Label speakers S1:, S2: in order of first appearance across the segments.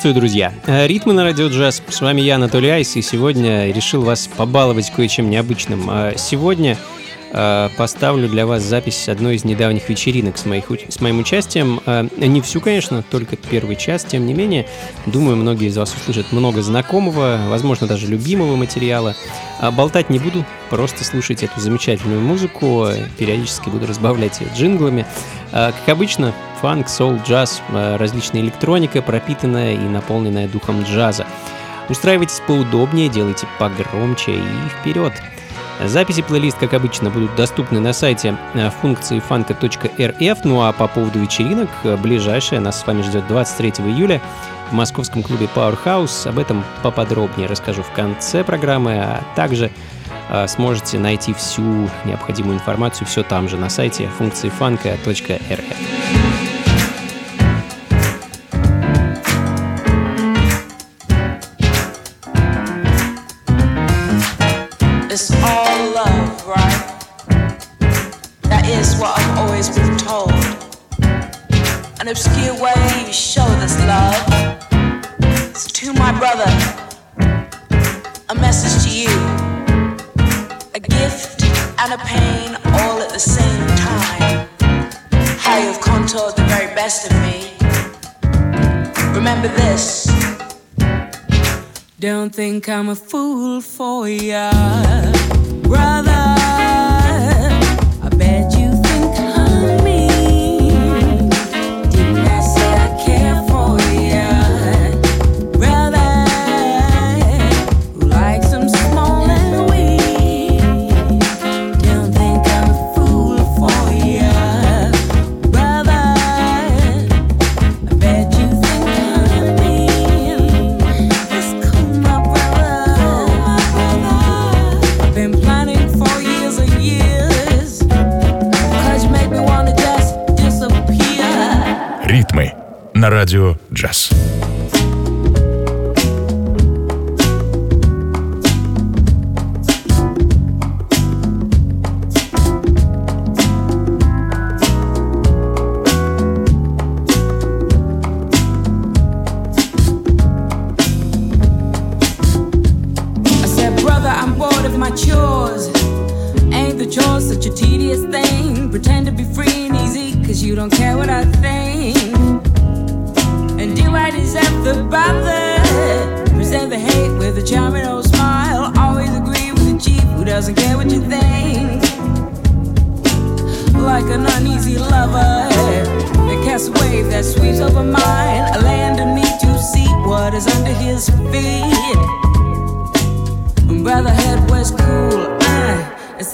S1: Приветствую, друзья! Э, ритмы на радио джаз. С вами я, Анатолий Айс, и сегодня решил вас побаловать кое-чем необычным. А сегодня э, поставлю для вас запись одной из недавних вечеринок с, моих, с моим участием. Э, не всю, конечно, только первый час, тем не менее. Думаю, многие из вас услышат много знакомого, возможно, даже любимого материала. А болтать не буду, просто слушайте эту замечательную музыку. Периодически буду разбавлять ее джинглами. Как обычно, фанк, соул, джаз, э, различная электроника, пропитанная и наполненная духом джаза. Устраивайтесь поудобнее, делайте погромче и вперед! Записи плейлист, как обычно, будут доступны на сайте э, функции фанка.рф. Ну а по поводу вечеринок, э, ближайшая нас с вами ждет 23 июля в московском клубе Powerhouse. Об этом поподробнее расскажу в конце программы, а также сможете найти всю необходимую информацию все там же на сайте функции фанка.рф.
S2: and a pain all at the same time. How you've contoured the very best of me. Remember this. Don't think I'm a fool for ya, brother.
S3: на радио «Джаз».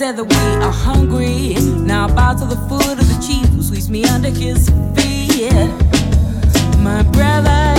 S3: said that we are hungry. Now I bow to the foot of the chief who sweeps me under his feet. My brother.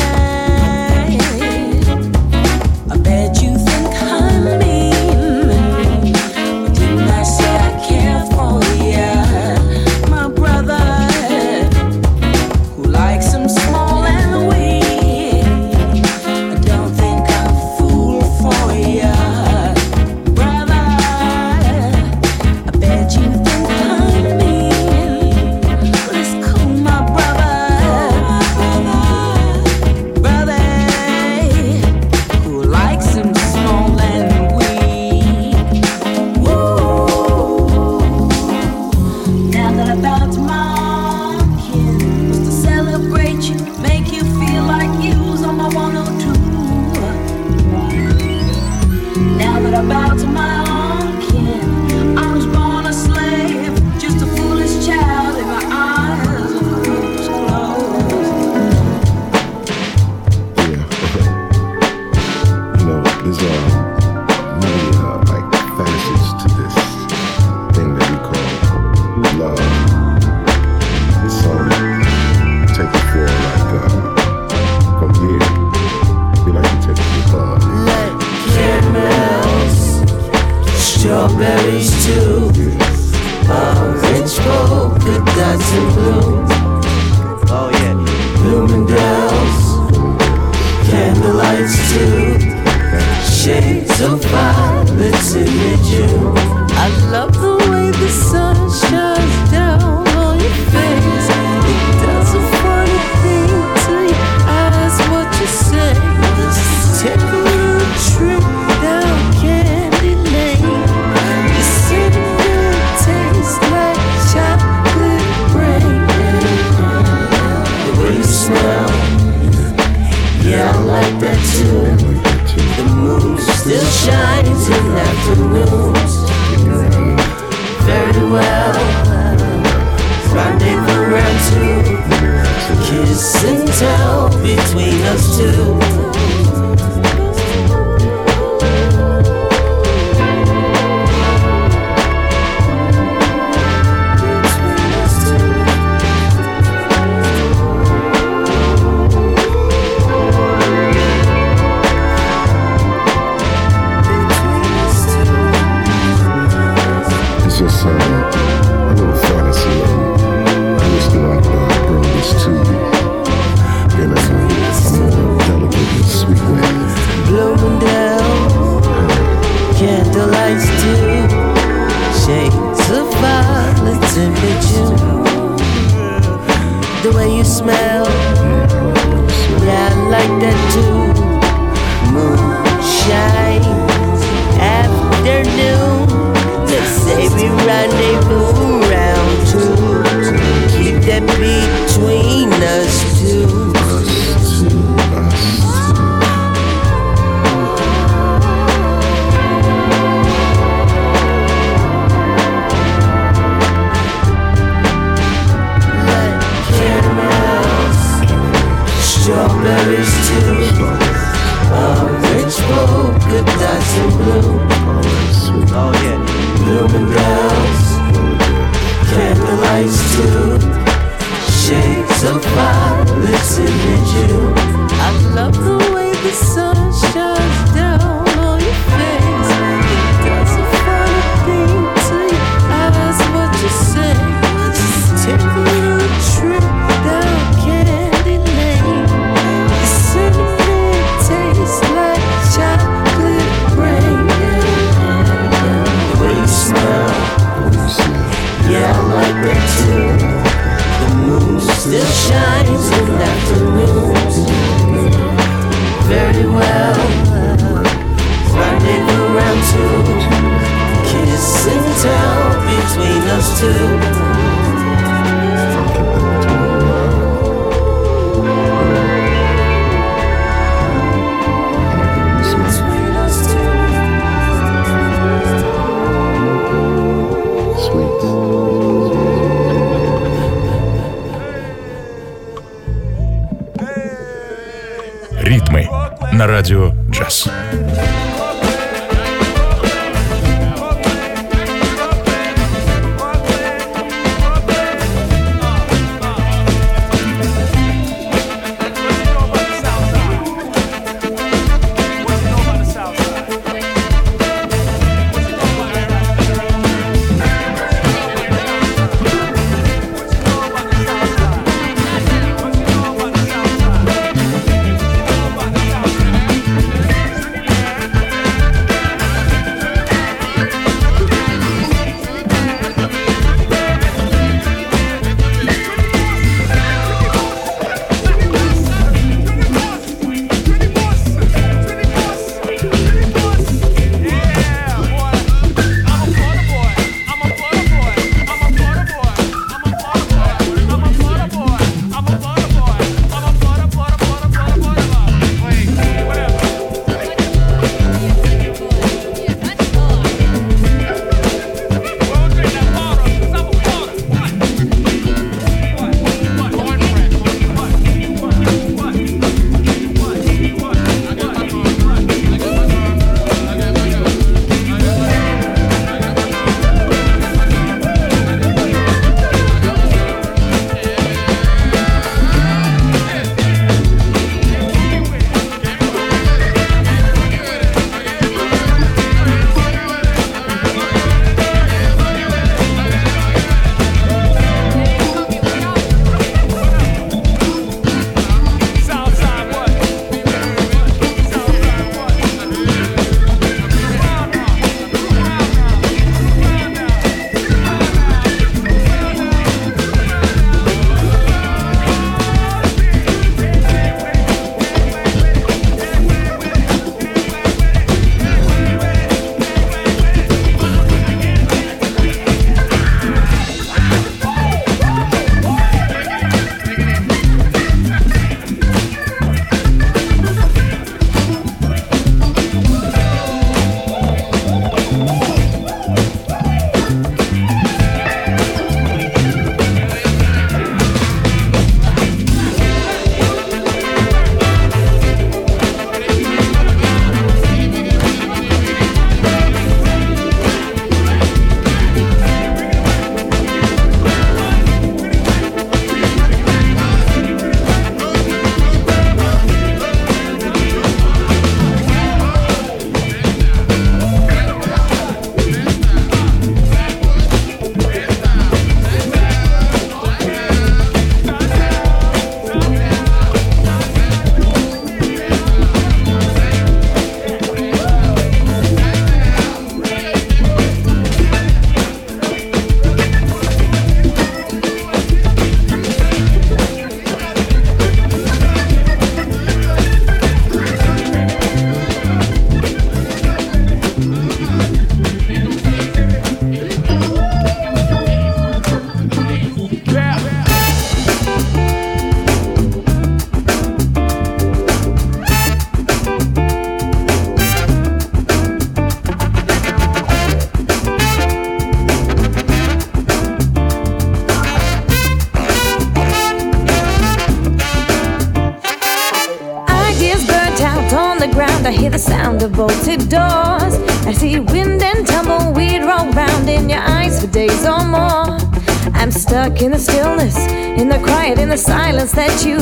S3: That you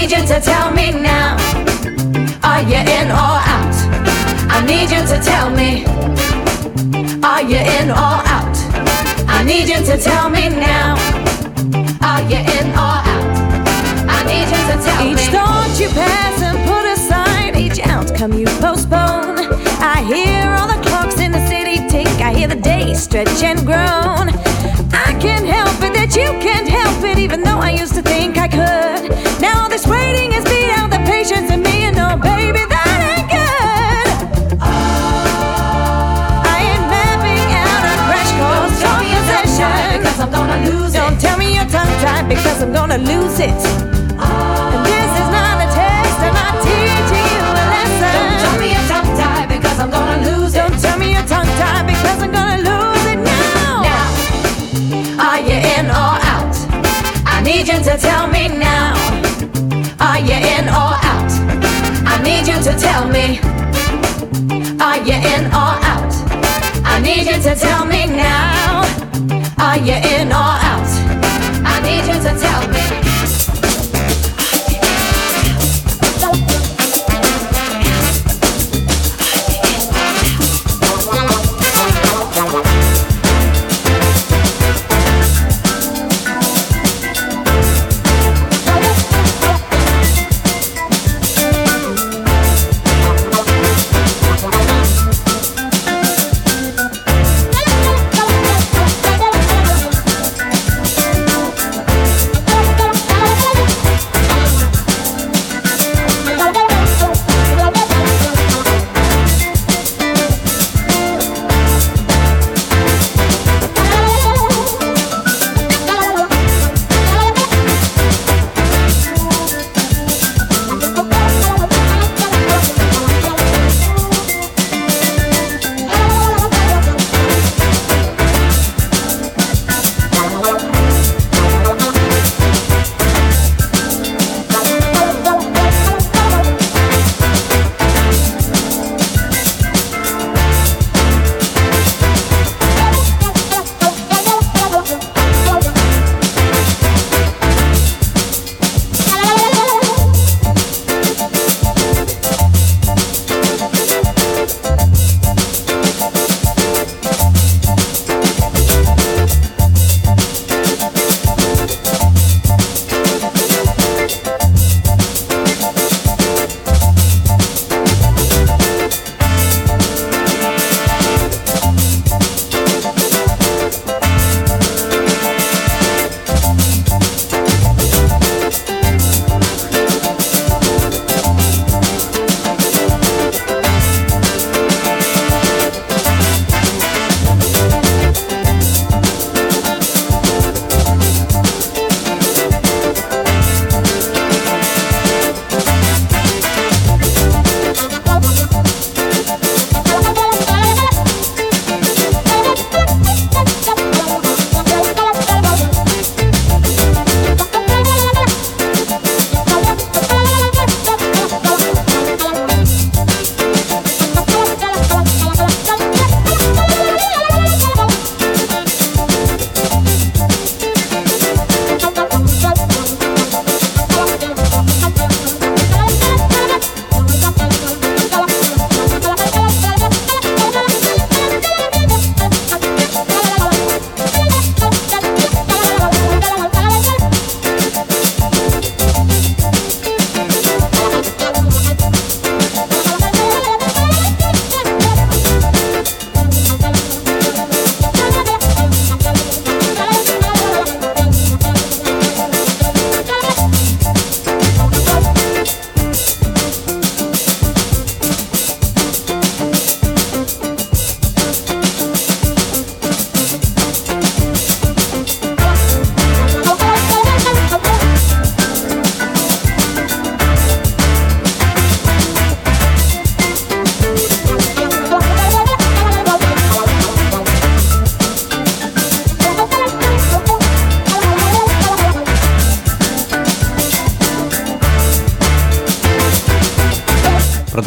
S4: need you to tell me now. Are you in or out? I need you to tell me. Are you in or out? I need you to tell me now.
S5: Are you in or out? I need you to tell me
S4: Each
S5: me.
S4: thought you pass and put aside, each outcome you postpone. I hear all the clocks in the city tick, I hear the days stretch and groan. I can't help it that you can't help it, even though I used to think I could. Now all this waiting beat out the patience in me, and no, baby, that ain't good. I ain't mapping out a crash course
S5: Tell
S4: on
S5: me you're tongue tied
S4: possession.
S5: because I'm gonna lose
S4: Don't
S5: it.
S4: tell me you're tongue tied because I'm gonna lose it.
S5: Need you to tell me now. Are you in or out? I need you to tell me. Are you in or out? I need you to tell me now. Are you in or out? I need you to tell me.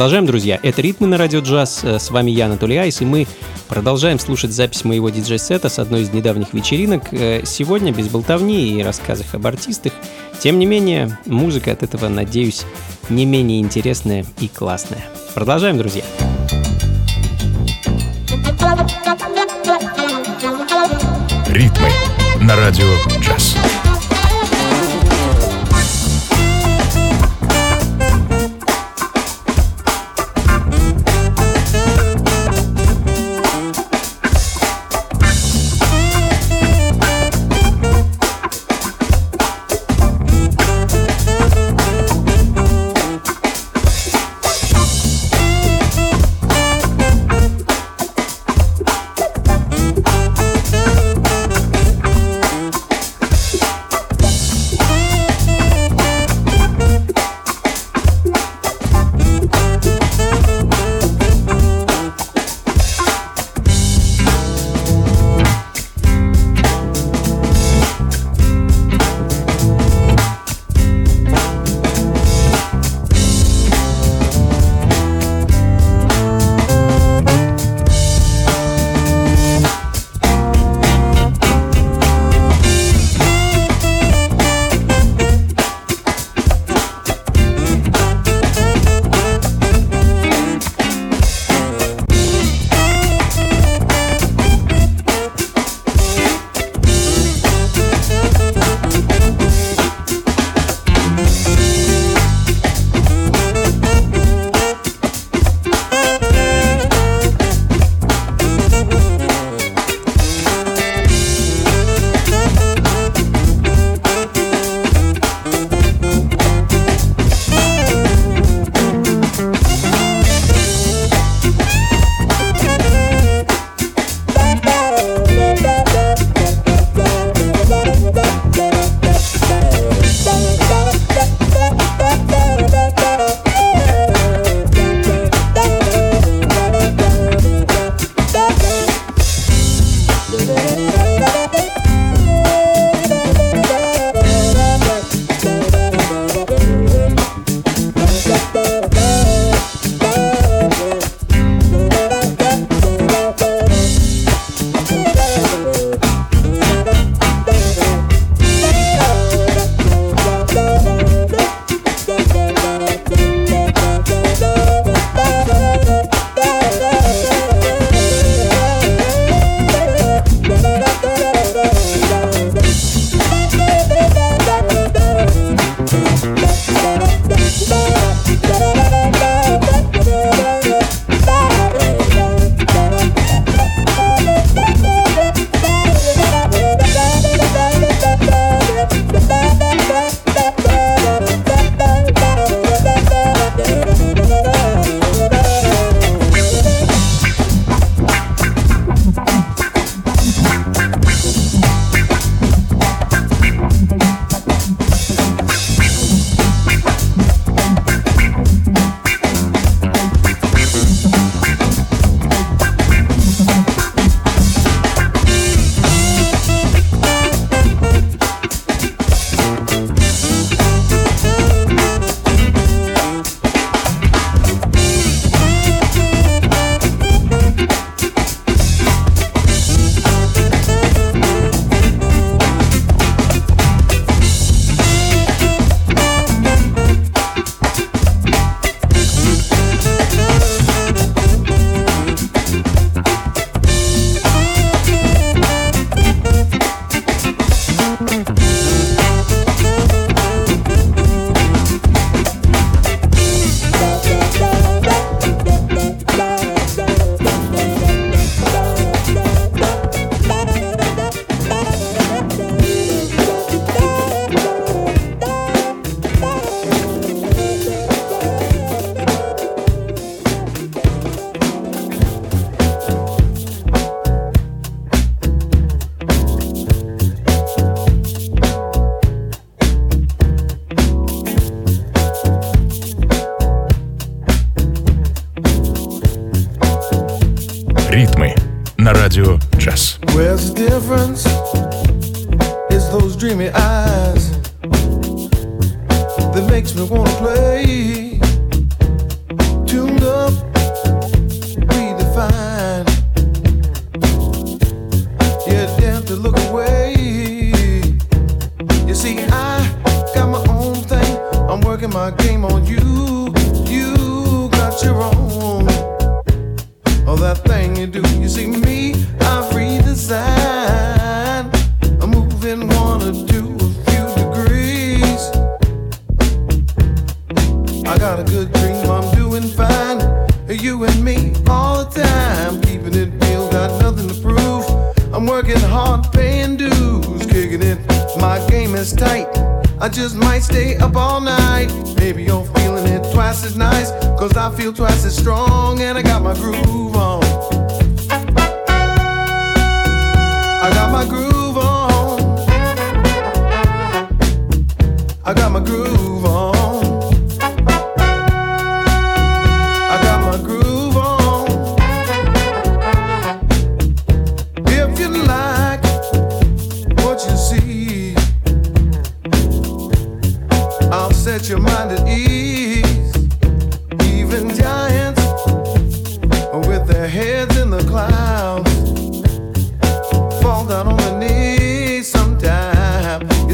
S1: Продолжаем, друзья. Это «Ритмы на радио джаз». Э, С вами я, Анатолий Айс, и мы продолжаем слушать запись моего диджей-сета с одной из недавних вечеринок. Э, Сегодня без болтовни и рассказов об артистах. Тем не менее, музыка от этого, надеюсь, не менее интересная и классная. Продолжаем, друзья.
S6: Ритмы на радио джаз.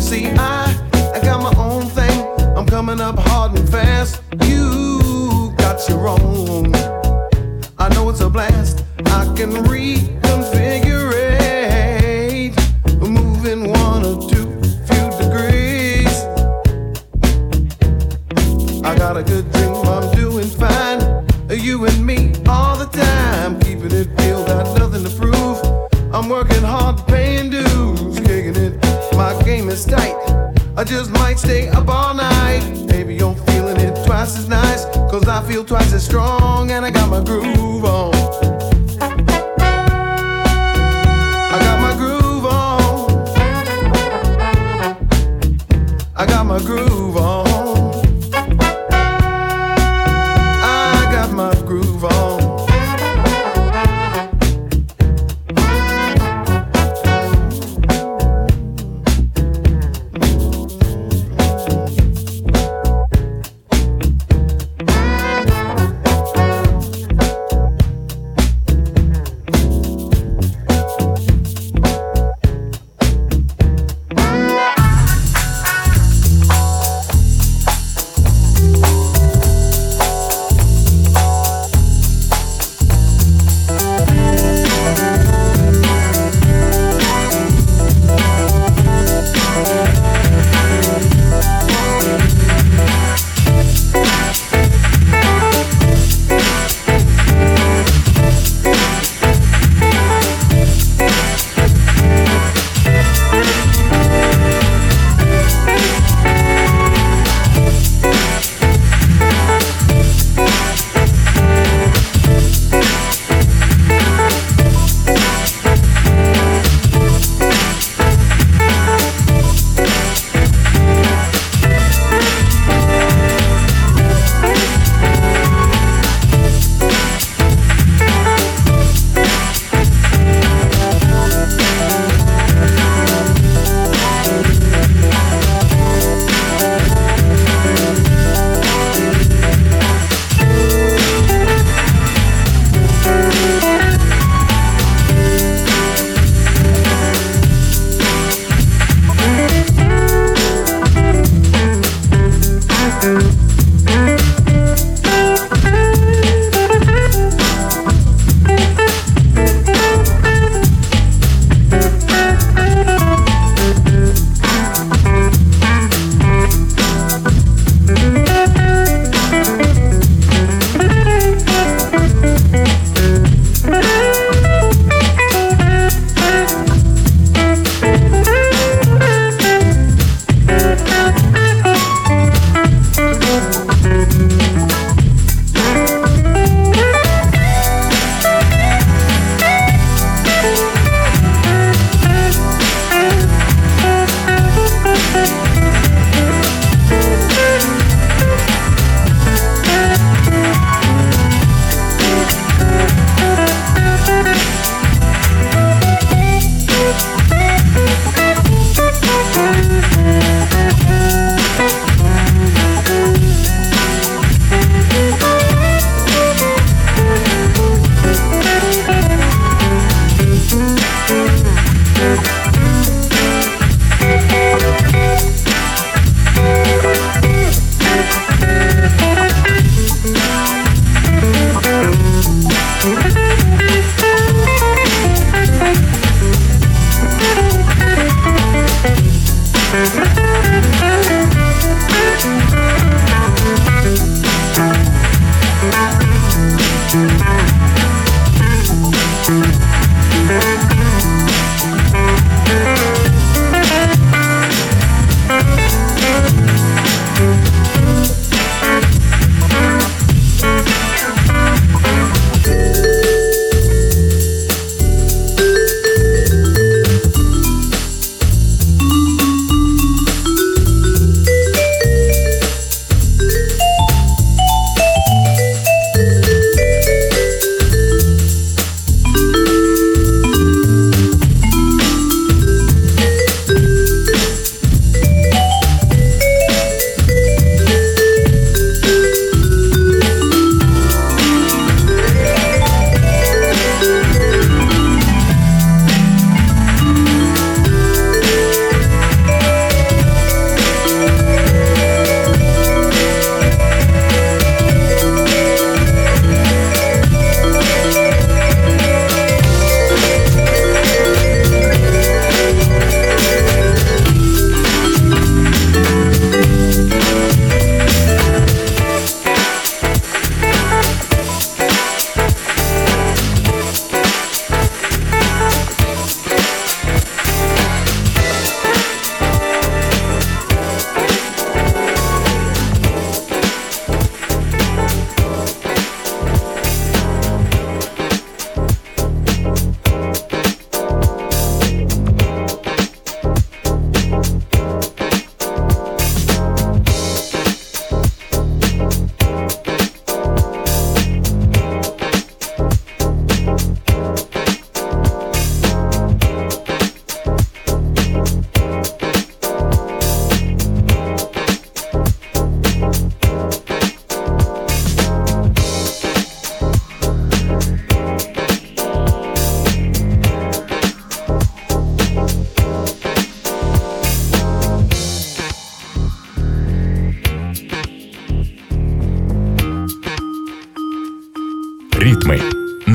S7: See, I, I got my own thing. I'm coming up hard and fast. You got your own. I know it's a blast. I can read. just might stay up all night. Maybe I'm feeling it twice as nice, cause I feel twice as strong and I got my groove.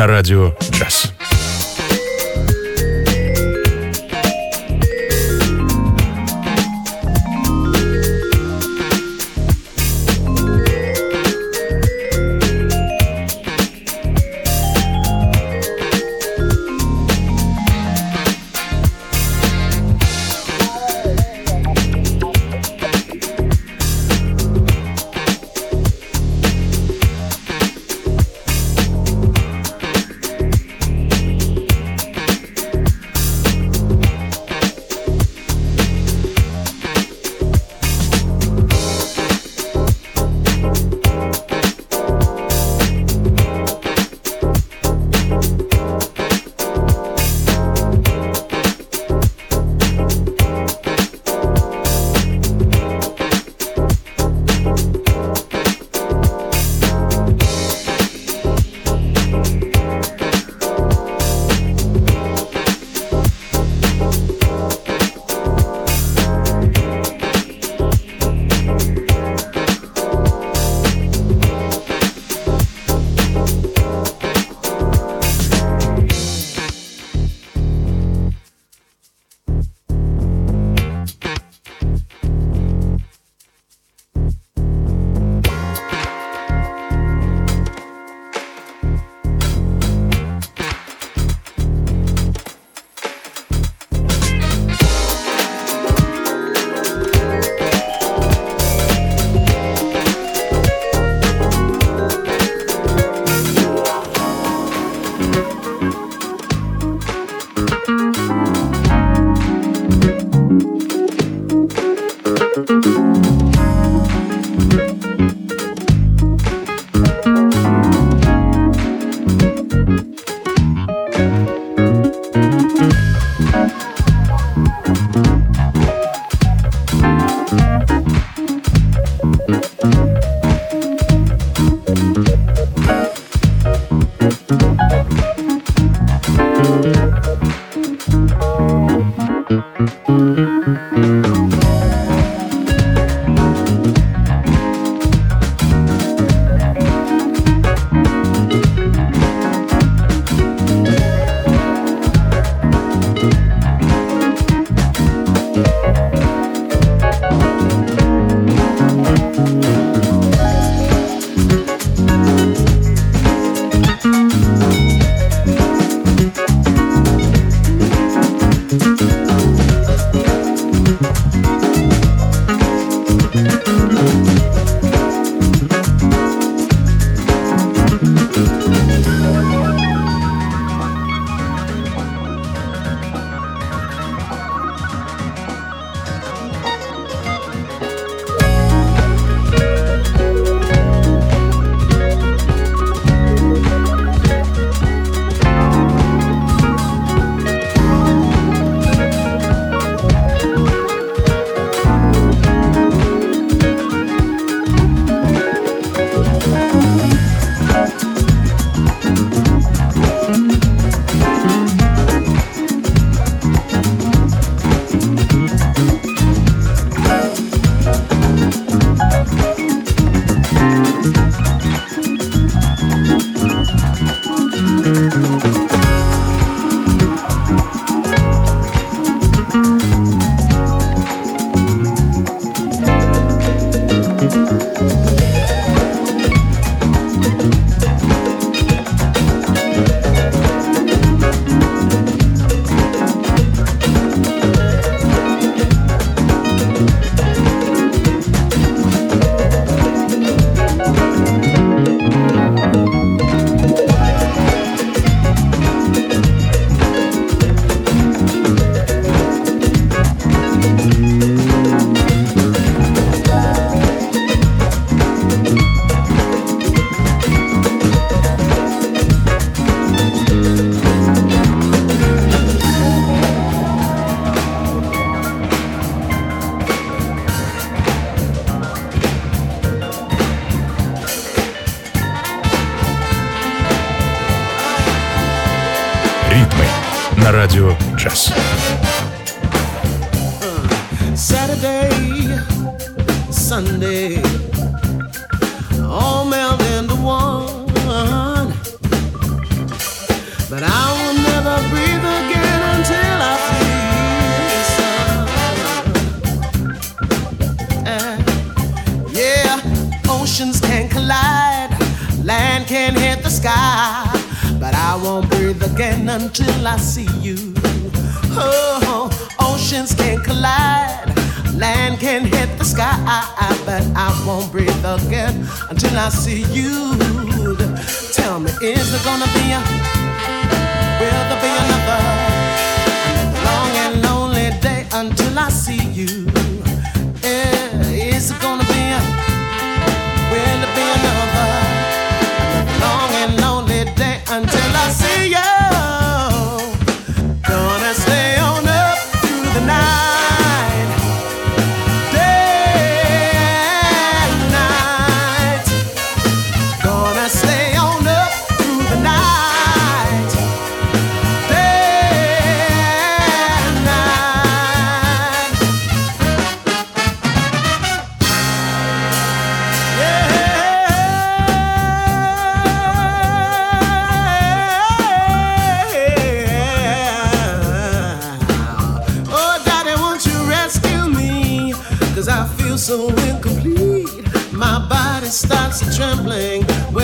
S6: На радио
S8: Saturday, Sunday, all meld into one. But I will never breathe again until I see the sun. Uh, yeah, oceans can collide, land can hit the sky, but I won't breathe again until I see you. Oh, oceans can collide, land can hit the sky, but I won't breathe again until I see you. Tell me, is there gonna be a, will there be another, long and lonely day until I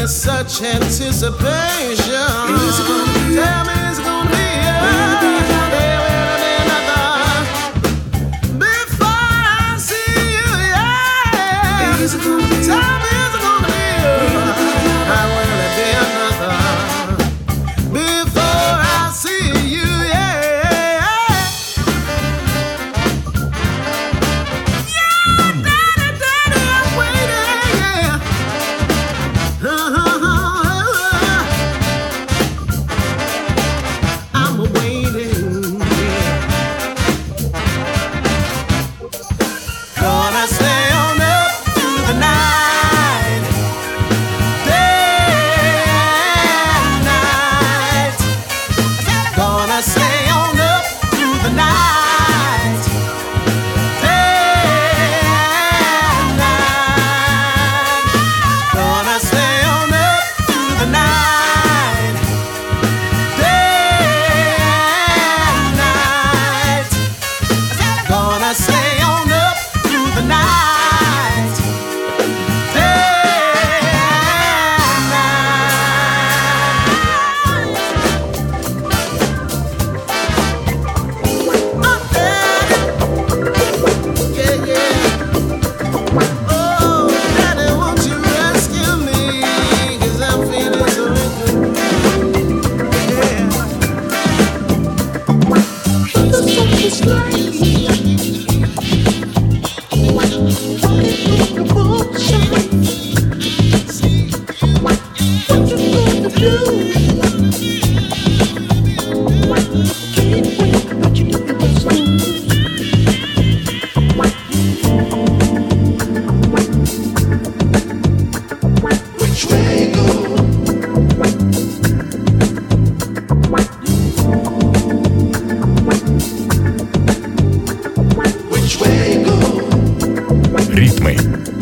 S8: with such anticipation. Tell me,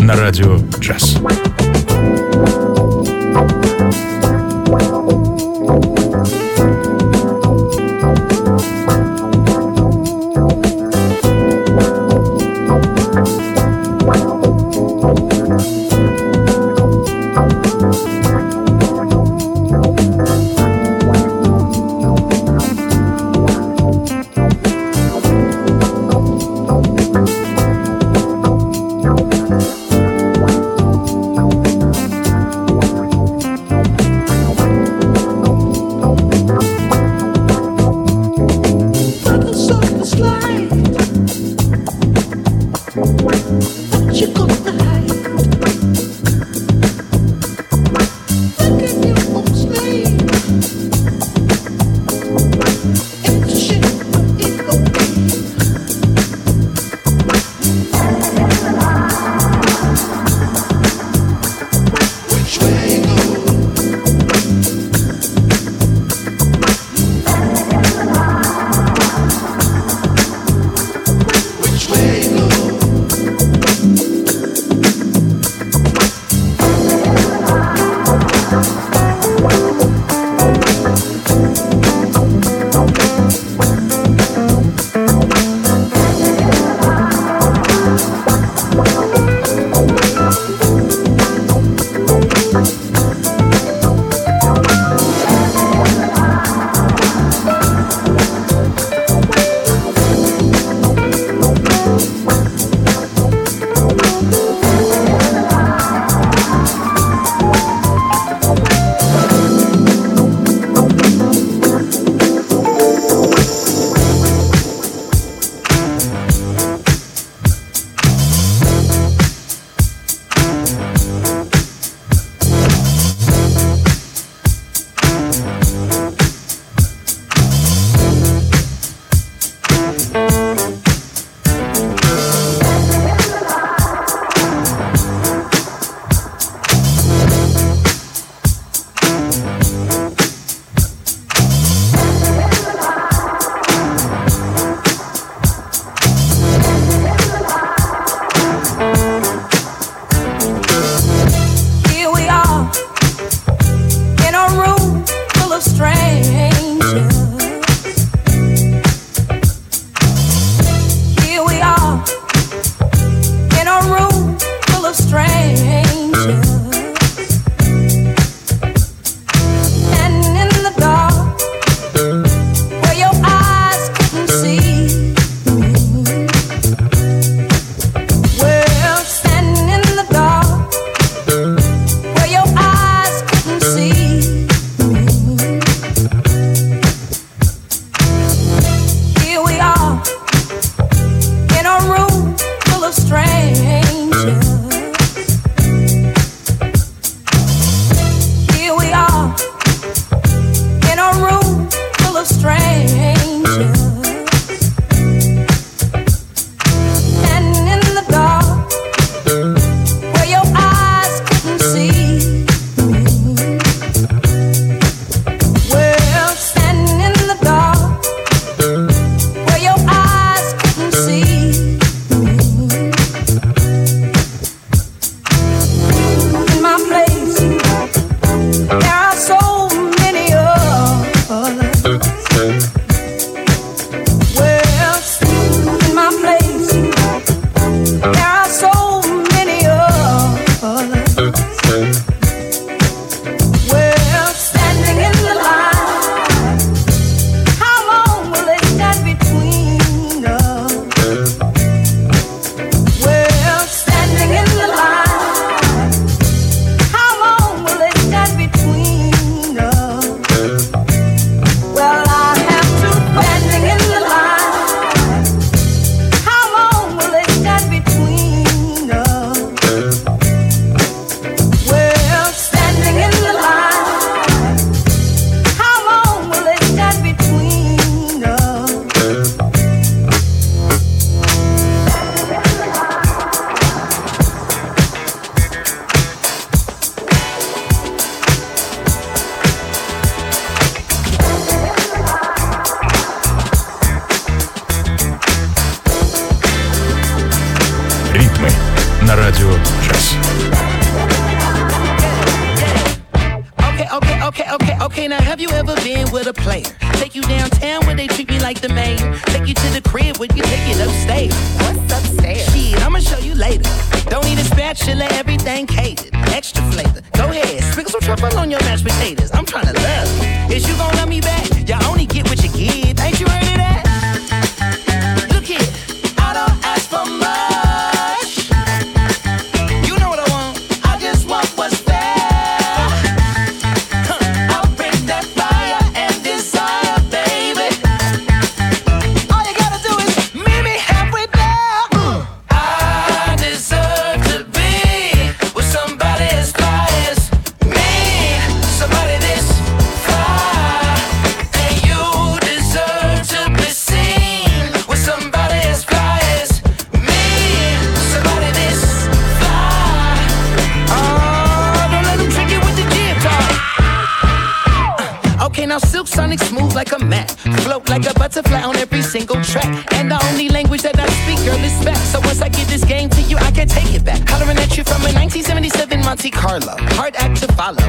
S6: на радио джаз.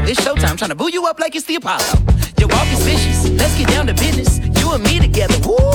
S3: It's showtime, trying to boo you up like it's the Apollo. Your walk is vicious. Let's get down to business. You and me together. Woo!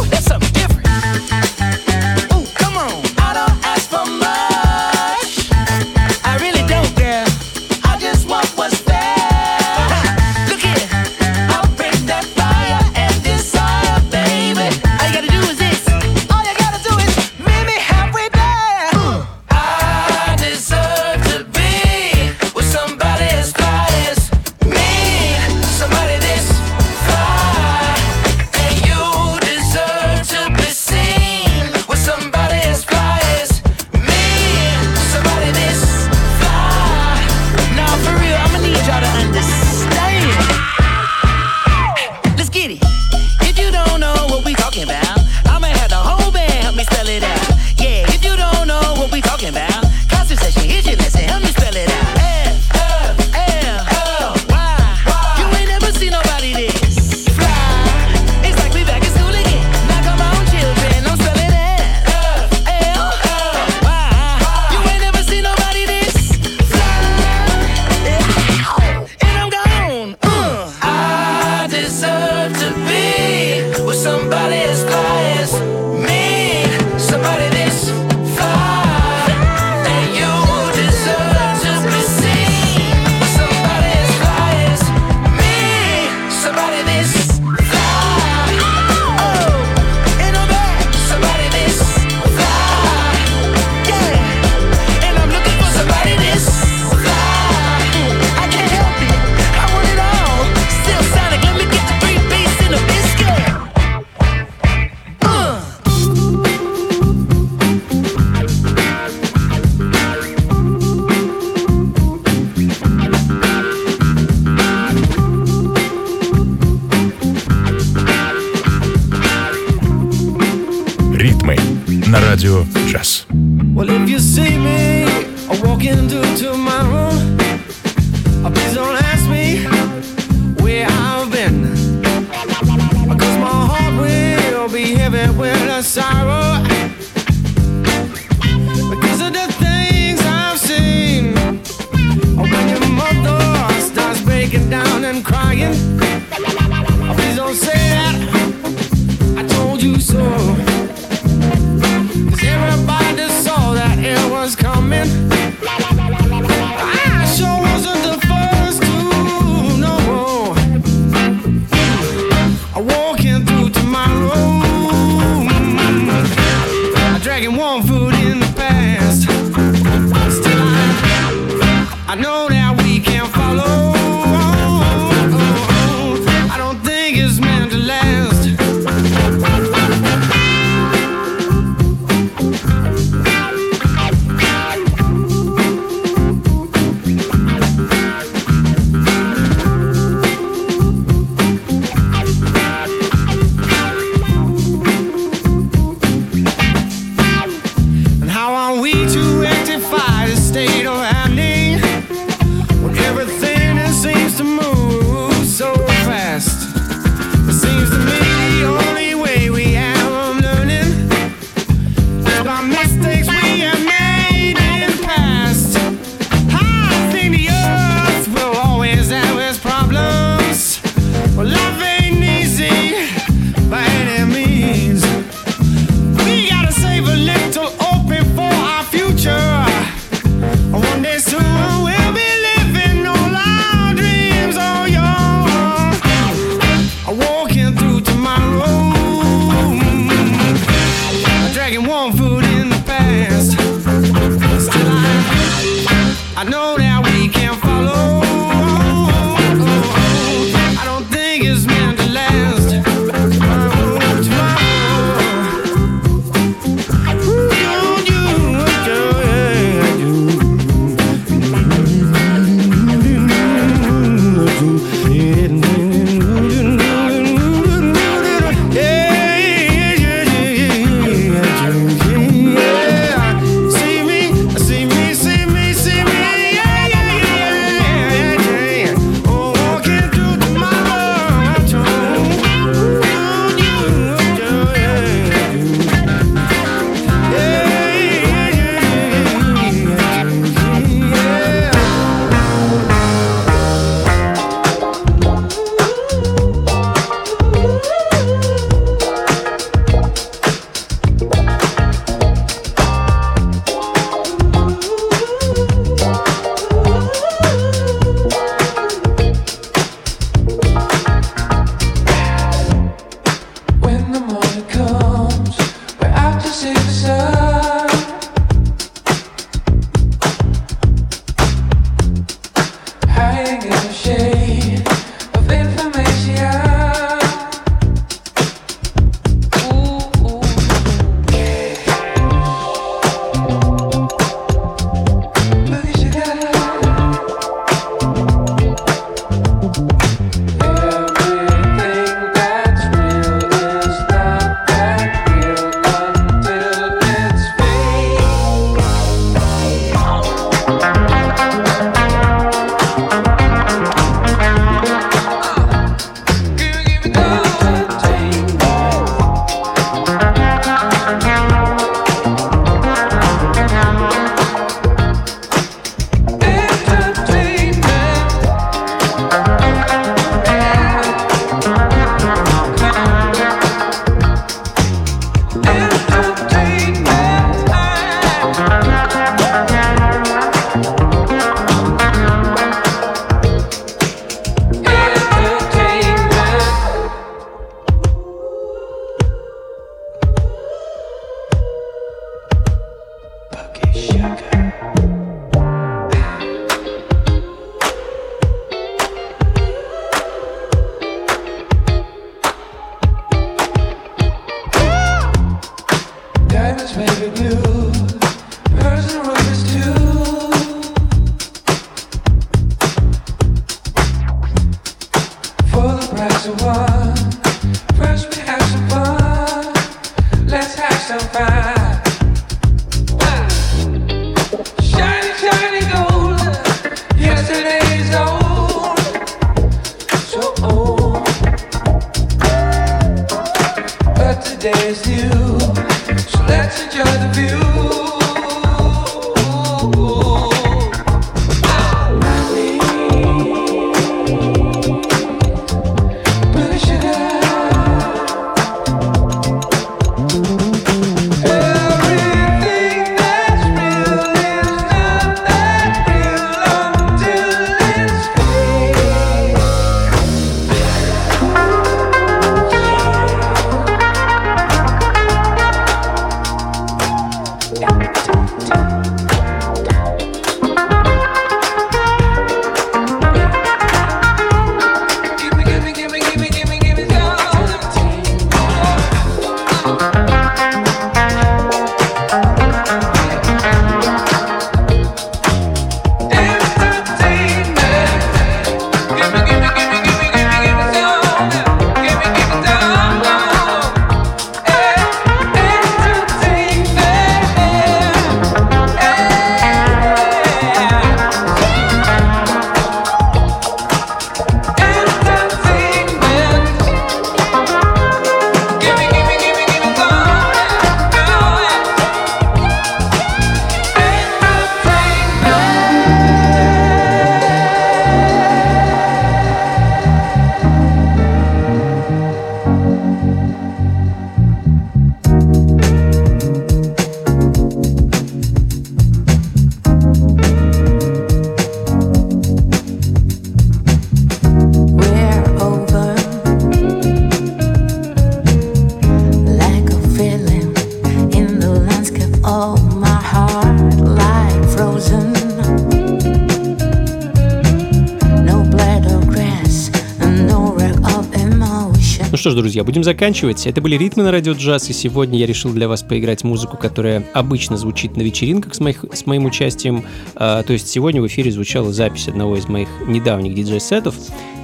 S2: Друзья, будем заканчивать. Это были ритмы на радио джаз, и сегодня я решил для вас поиграть музыку, которая обычно звучит на вечеринках с, моих, с моим участием. А, то есть сегодня в эфире звучала запись одного из моих недавних диджей-сетов,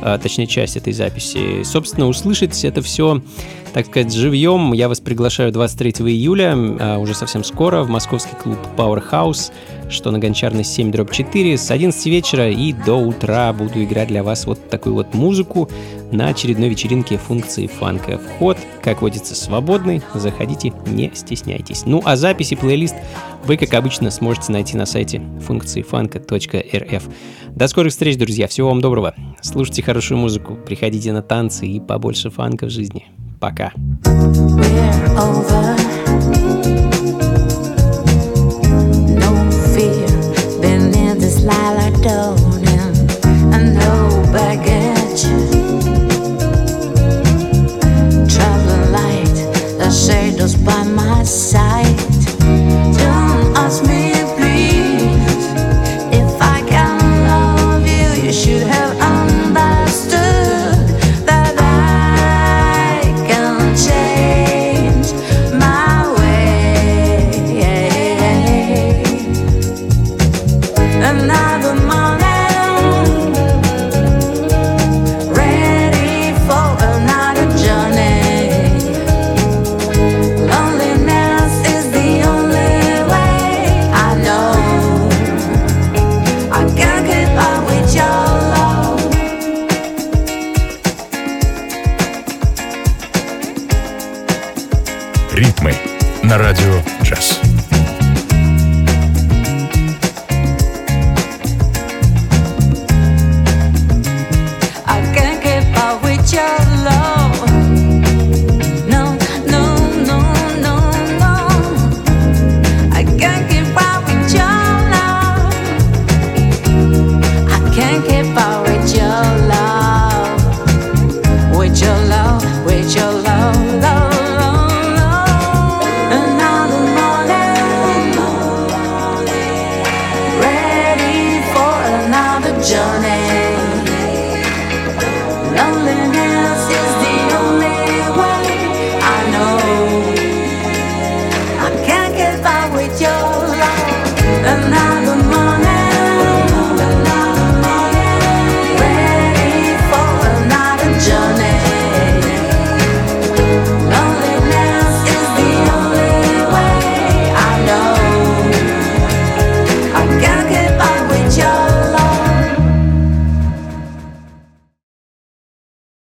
S2: точнее часть этой записи. Собственно, услышать это все, так сказать, живьем я вас приглашаю 23 июля, а, уже совсем скоро, в московский клуб Powerhouse что на Гончарной 7 дробь 4 с 11 вечера и до утра буду играть для вас вот такую вот музыку на очередной вечеринке функции фанка. Вход, как водится, свободный, заходите, не стесняйтесь. Ну а записи плейлист вы, как обычно, сможете найти на сайте функции фанка.рф. До скорых встреч, друзья, всего вам доброго. Слушайте хорошую музыку, приходите на танцы и побольше фанка в жизни. Пока. We're by